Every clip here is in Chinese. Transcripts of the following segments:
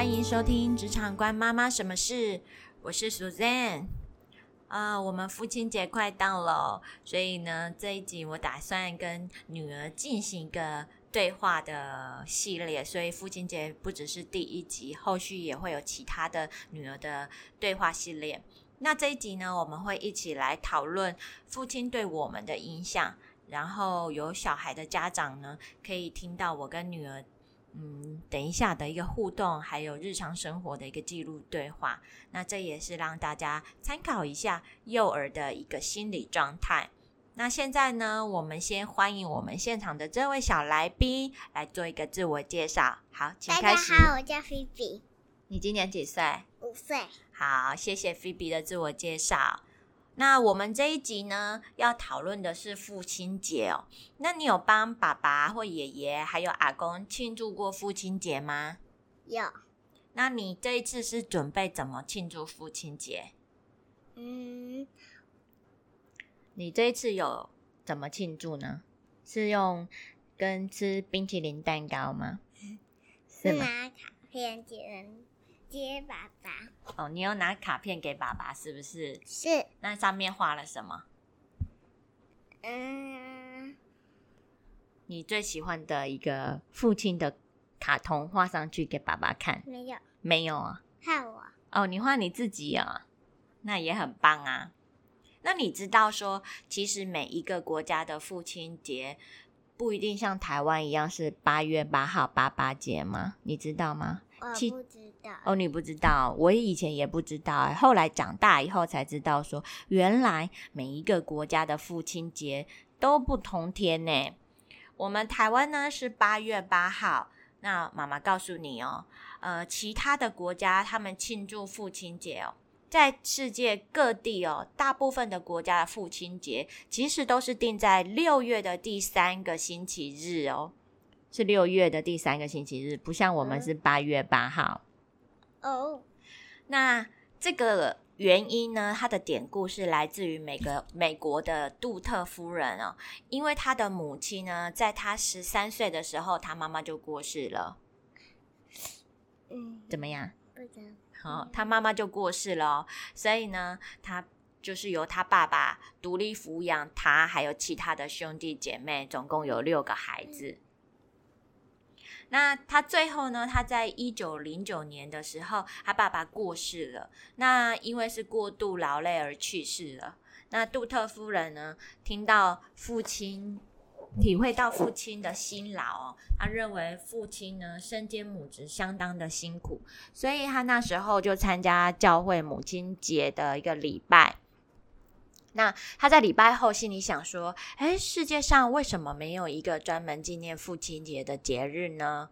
欢迎收听《职场关妈妈什么事》，我是 Suzanne。啊，我们父亲节快到了，所以呢，这一集我打算跟女儿进行一个对话的系列，所以父亲节不只是第一集，后续也会有其他的女儿的对话系列。那这一集呢，我们会一起来讨论父亲对我们的影响，然后有小孩的家长呢，可以听到我跟女儿。嗯，等一下的一个互动，还有日常生活的一个记录对话，那这也是让大家参考一下幼儿的一个心理状态。那现在呢，我们先欢迎我们现场的这位小来宾来做一个自我介绍。好，请开始。大家好，我叫菲比，你今年几岁？五岁。好，谢谢菲比的自我介绍。那我们这一集呢，要讨论的是父亲节哦。那你有帮爸爸或爷爷还有阿公庆祝过父亲节吗？有。那你这一次是准备怎么庆祝父亲节？嗯，你这一次有怎么庆祝呢？是用跟吃冰淇淋蛋糕吗？是拿卡片。接爸爸哦，你有拿卡片给爸爸是不是？是。那上面画了什么？嗯，你最喜欢的一个父亲的卡通画上去给爸爸看？没有，没有啊。画我哦，你画你自己啊，那也很棒啊。那你知道说，其实每一个国家的父亲节不一定像台湾一样是八月八号爸爸节吗？你知道吗？我不知道哦，你不知道，我以前也不知道，后来长大以后才知道，说原来每一个国家的父亲节都不同天呢。我们台湾呢是八月八号，那妈妈告诉你哦，呃，其他的国家他们庆祝父亲节哦，在世界各地哦，大部分的国家的父亲节其实都是定在六月的第三个星期日哦。是六月的第三个星期日，不像我们是八月八号。哦，那这个原因呢？它的典故是来自于美国美国的杜特夫人哦，因为她的母亲呢，在她十三岁的时候，她妈妈就过世了。嗯，怎么样？不知道。好，她妈妈就过世了，所以呢，他就是由他爸爸独立抚养他，还有其他的兄弟姐妹，总共有六个孩子。那他最后呢？他在一九零九年的时候，他爸爸过世了。那因为是过度劳累而去世了。那杜特夫人呢，听到父亲，体会到父亲的辛劳哦，他认为父亲呢身兼母职相当的辛苦，所以他那时候就参加教会母亲节的一个礼拜。那他在礼拜后心里想说：“哎，世界上为什么没有一个专门纪念父亲节的节日呢？”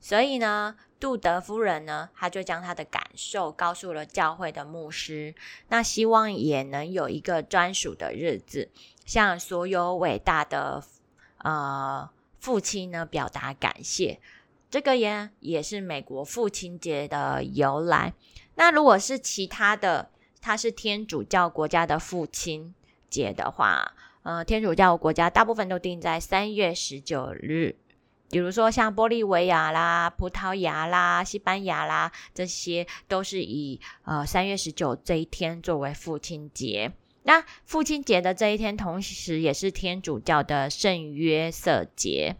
所以呢，杜德夫人呢，他就将他的感受告诉了教会的牧师。那希望也能有一个专属的日子，向所有伟大的呃父亲呢表达感谢。这个也也是美国父亲节的由来。那如果是其他的。他是天主教国家的父亲节的话，呃，天主教国家大部分都定在三月十九日，比如说像玻利维亚啦、葡萄牙啦、西班牙啦，这些都是以呃三月十九这一天作为父亲节。那父亲节的这一天，同时也是天主教的圣约瑟节。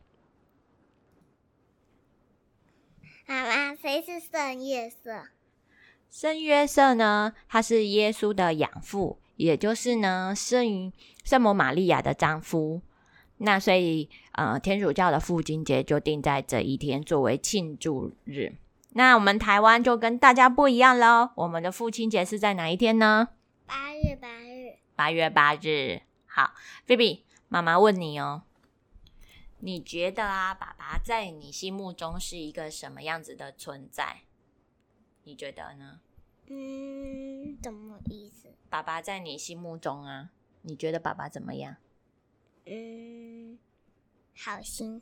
妈妈，谁是圣约瑟？圣约瑟呢，他是耶稣的养父，也就是呢圣圣母玛利亚的丈夫。那所以，呃，天主教的父亲节就定在这一天作为庆祝日。那我们台湾就跟大家不一样喽，我们的父亲节是在哪一天呢？八月八日。八月八日。好，菲比，妈妈问你哦，你觉得啊，爸爸在你心目中是一个什么样子的存在？你觉得呢？嗯，怎么意思？爸爸在你心目中啊？你觉得爸爸怎么样？嗯，好心，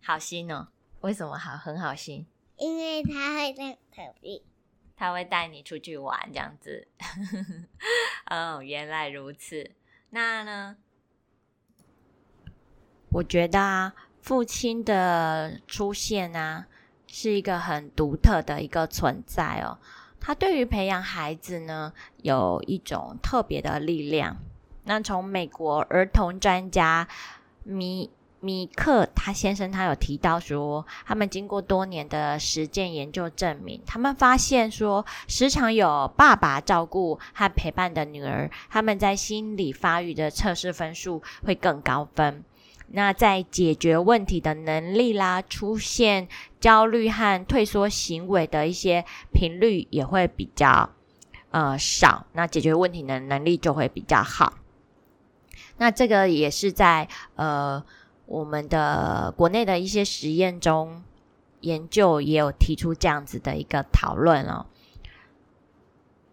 好心哦。为什么好？很好心？因为他会带特别，他会带你出去玩这样子。哦，原来如此。那呢？我觉得啊，父亲的出现啊。是一个很独特的一个存在哦。他对于培养孩子呢，有一种特别的力量。那从美国儿童专家米米克他先生，他有提到说，他们经过多年的实践研究证明，他们发现说，时常有爸爸照顾和陪伴的女儿，他们在心理发育的测试分数会更高分。那在解决问题的能力啦，出现焦虑和退缩行为的一些频率也会比较呃少，那解决问题的能力就会比较好。那这个也是在呃我们的国内的一些实验中研究也有提出这样子的一个讨论哦。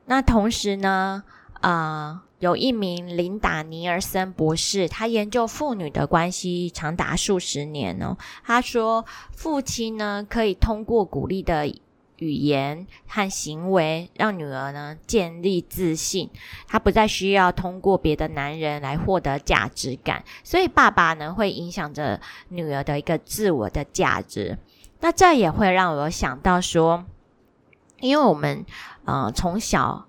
那同时呢，啊。有一名琳达尼尔森博士，他研究父女的关系长达数十年哦。他说，父亲呢可以通过鼓励的语言和行为，让女儿呢建立自信。他不再需要通过别的男人来获得价值感，所以爸爸呢会影响着女儿的一个自我的价值。那这也会让我想到说，因为我们呃从小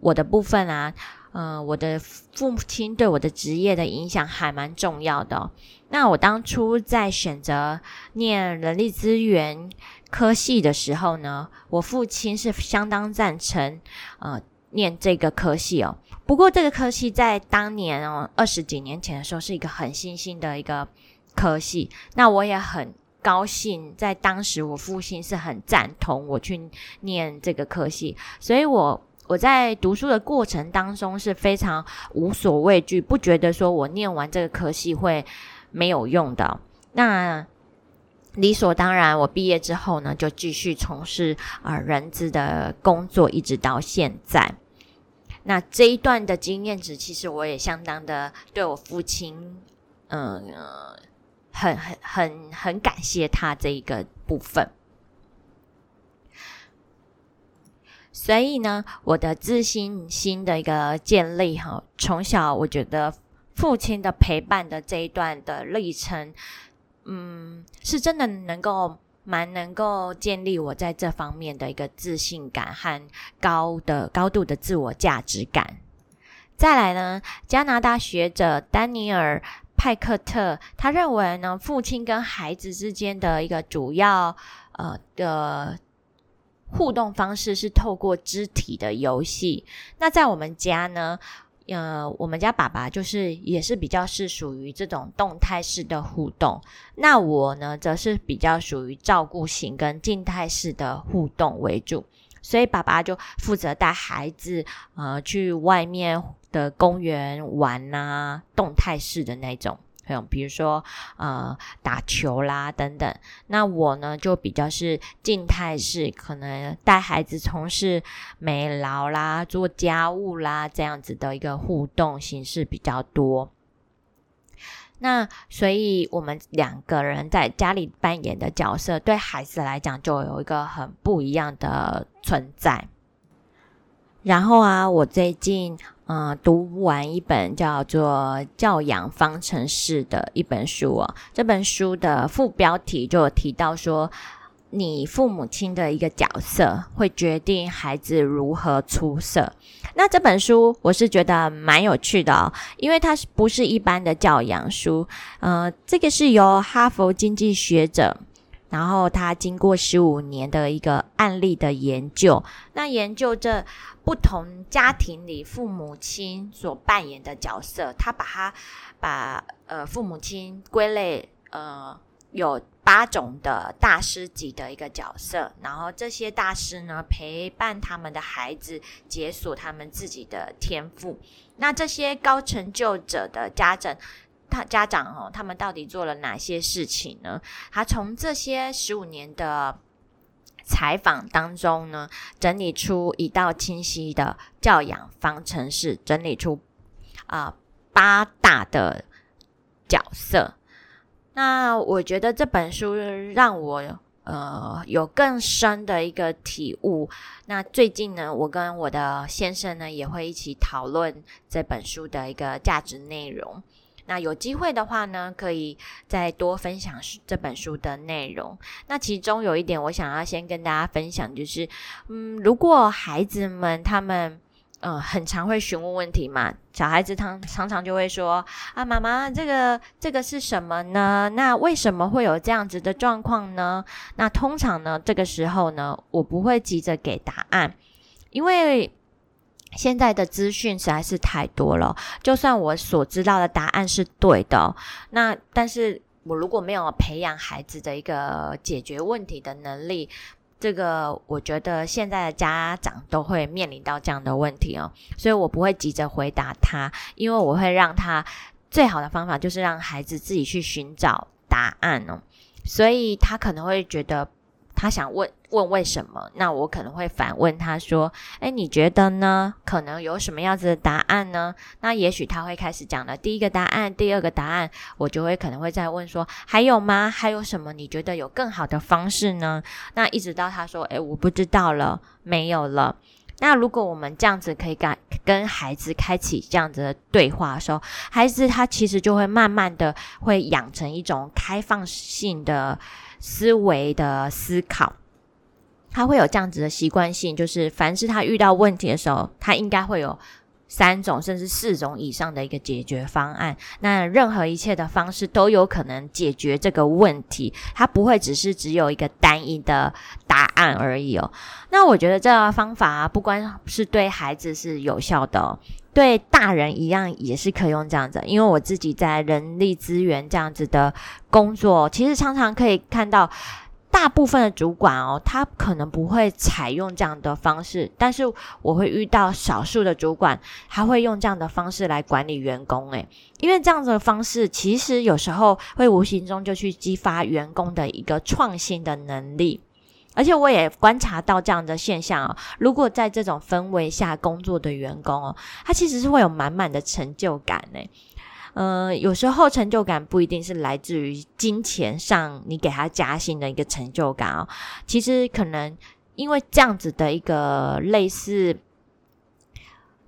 我的部分啊。嗯，我的父亲对我的职业的影响还蛮重要的。那我当初在选择念人力资源科系的时候呢，我父亲是相当赞成呃念这个科系哦。不过这个科系在当年哦二十几年前的时候是一个很新兴的一个科系。那我也很高兴，在当时我父亲是很赞同我去念这个科系，所以我。我在读书的过程当中是非常无所畏惧，不觉得说我念完这个科系会没有用的。那理所当然，我毕业之后呢，就继续从事啊人资的工作，一直到现在。那这一段的经验值，其实我也相当的对我父亲，嗯，很很很很感谢他这一个部分。所以呢，我的自信心的一个建立哈，从小我觉得父亲的陪伴的这一段的历程，嗯，是真的能够蛮能够建立我在这方面的一个自信感和高的高度的自我价值感。再来呢，加拿大学者丹尼尔派克特他认为呢，父亲跟孩子之间的一个主要呃的。互动方式是透过肢体的游戏。那在我们家呢，呃，我们家爸爸就是也是比较是属于这种动态式的互动。那我呢，则是比较属于照顾型跟静态式的互动为主。所以爸爸就负责带孩子呃去外面的公园玩啊，动态式的那种。比如说，呃，打球啦等等。那我呢，就比较是静态式，可能带孩子从事美劳啦、做家务啦这样子的一个互动形式比较多。那所以，我们两个人在家里扮演的角色，对孩子来讲就有一个很不一样的存在。然后啊，我最近。嗯，读完一本叫做《教养方程式》的一本书哦。这本书的副标题就有提到说，你父母亲的一个角色会决定孩子如何出色。那这本书我是觉得蛮有趣的哦，因为它是不是一般的教养书？呃，这个是由哈佛经济学者。然后他经过十五年的一个案例的研究，那研究这不同家庭里父母亲所扮演的角色，他把他把呃父母亲归类呃有八种的大师级的一个角色，然后这些大师呢陪伴他们的孩子解锁他们自己的天赋，那这些高成就者的家长。他家长哦，他们到底做了哪些事情呢？他从这些十五年的采访当中呢，整理出一道清晰的教养方程式，整理出啊八大的角色。那我觉得这本书让我呃有更深的一个体悟。那最近呢，我跟我的先生呢也会一起讨论这本书的一个价值内容。那有机会的话呢，可以再多分享这本书的内容。那其中有一点，我想要先跟大家分享，就是嗯，如果孩子们他们。嗯，很常会询问问题嘛，小孩子常常常就会说啊，妈妈，这个这个是什么呢？那为什么会有这样子的状况呢？那通常呢，这个时候呢，我不会急着给答案，因为现在的资讯实在是太多了。就算我所知道的答案是对的，那但是我如果没有培养孩子的一个解决问题的能力。这个我觉得现在的家长都会面临到这样的问题哦，所以我不会急着回答他，因为我会让他最好的方法就是让孩子自己去寻找答案哦，所以他可能会觉得。他想问问为什么，那我可能会反问他说：“哎，你觉得呢？可能有什么样子的答案呢？”那也许他会开始讲了第一个答案，第二个答案，我就会可能会再问说：“还有吗？还有什么？你觉得有更好的方式呢？”那一直到他说：“哎，我不知道了，没有了。”那如果我们这样子可以跟跟孩子开启这样子的对话的时候，孩子他其实就会慢慢的会养成一种开放性的。思维的思考，他会有这样子的习惯性，就是凡是他遇到问题的时候，他应该会有三种甚至四种以上的一个解决方案。那任何一切的方式都有可能解决这个问题，它不会只是只有一个单一的答案而已哦。那我觉得这个方法不光是对孩子是有效的。对大人一样也是可以用这样子，因为我自己在人力资源这样子的工作，其实常常可以看到大部分的主管哦，他可能不会采用这样的方式，但是我会遇到少数的主管，他会用这样的方式来管理员工，诶，因为这样子的方式其实有时候会无形中就去激发员工的一个创新的能力。而且我也观察到这样的现象哦，如果在这种氛围下工作的员工哦，他其实是会有满满的成就感诶。嗯，有时候成就感不一定是来自于金钱上，你给他加薪的一个成就感哦，其实可能因为这样子的一个类似。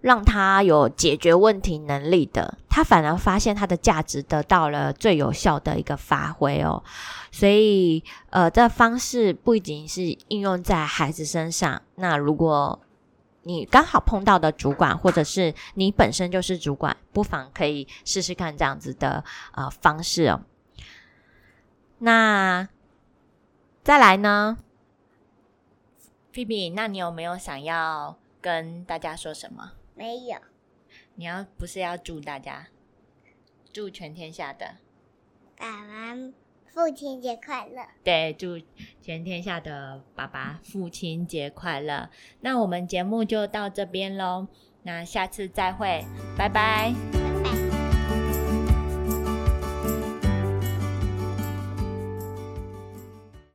让他有解决问题能力的，他反而发现他的价值得到了最有效的一个发挥哦。所以，呃，这方式不仅是应用在孩子身上。那如果你刚好碰到的主管，或者是你本身就是主管，不妨可以试试看这样子的呃方式哦。那再来呢，菲比，那你有没有想要跟大家说什么？没有，你要不是要祝大家，祝全天下的爸爸父亲节快乐。对，祝全天下的爸爸父亲节快乐。那我们节目就到这边喽，那下次再会，拜拜。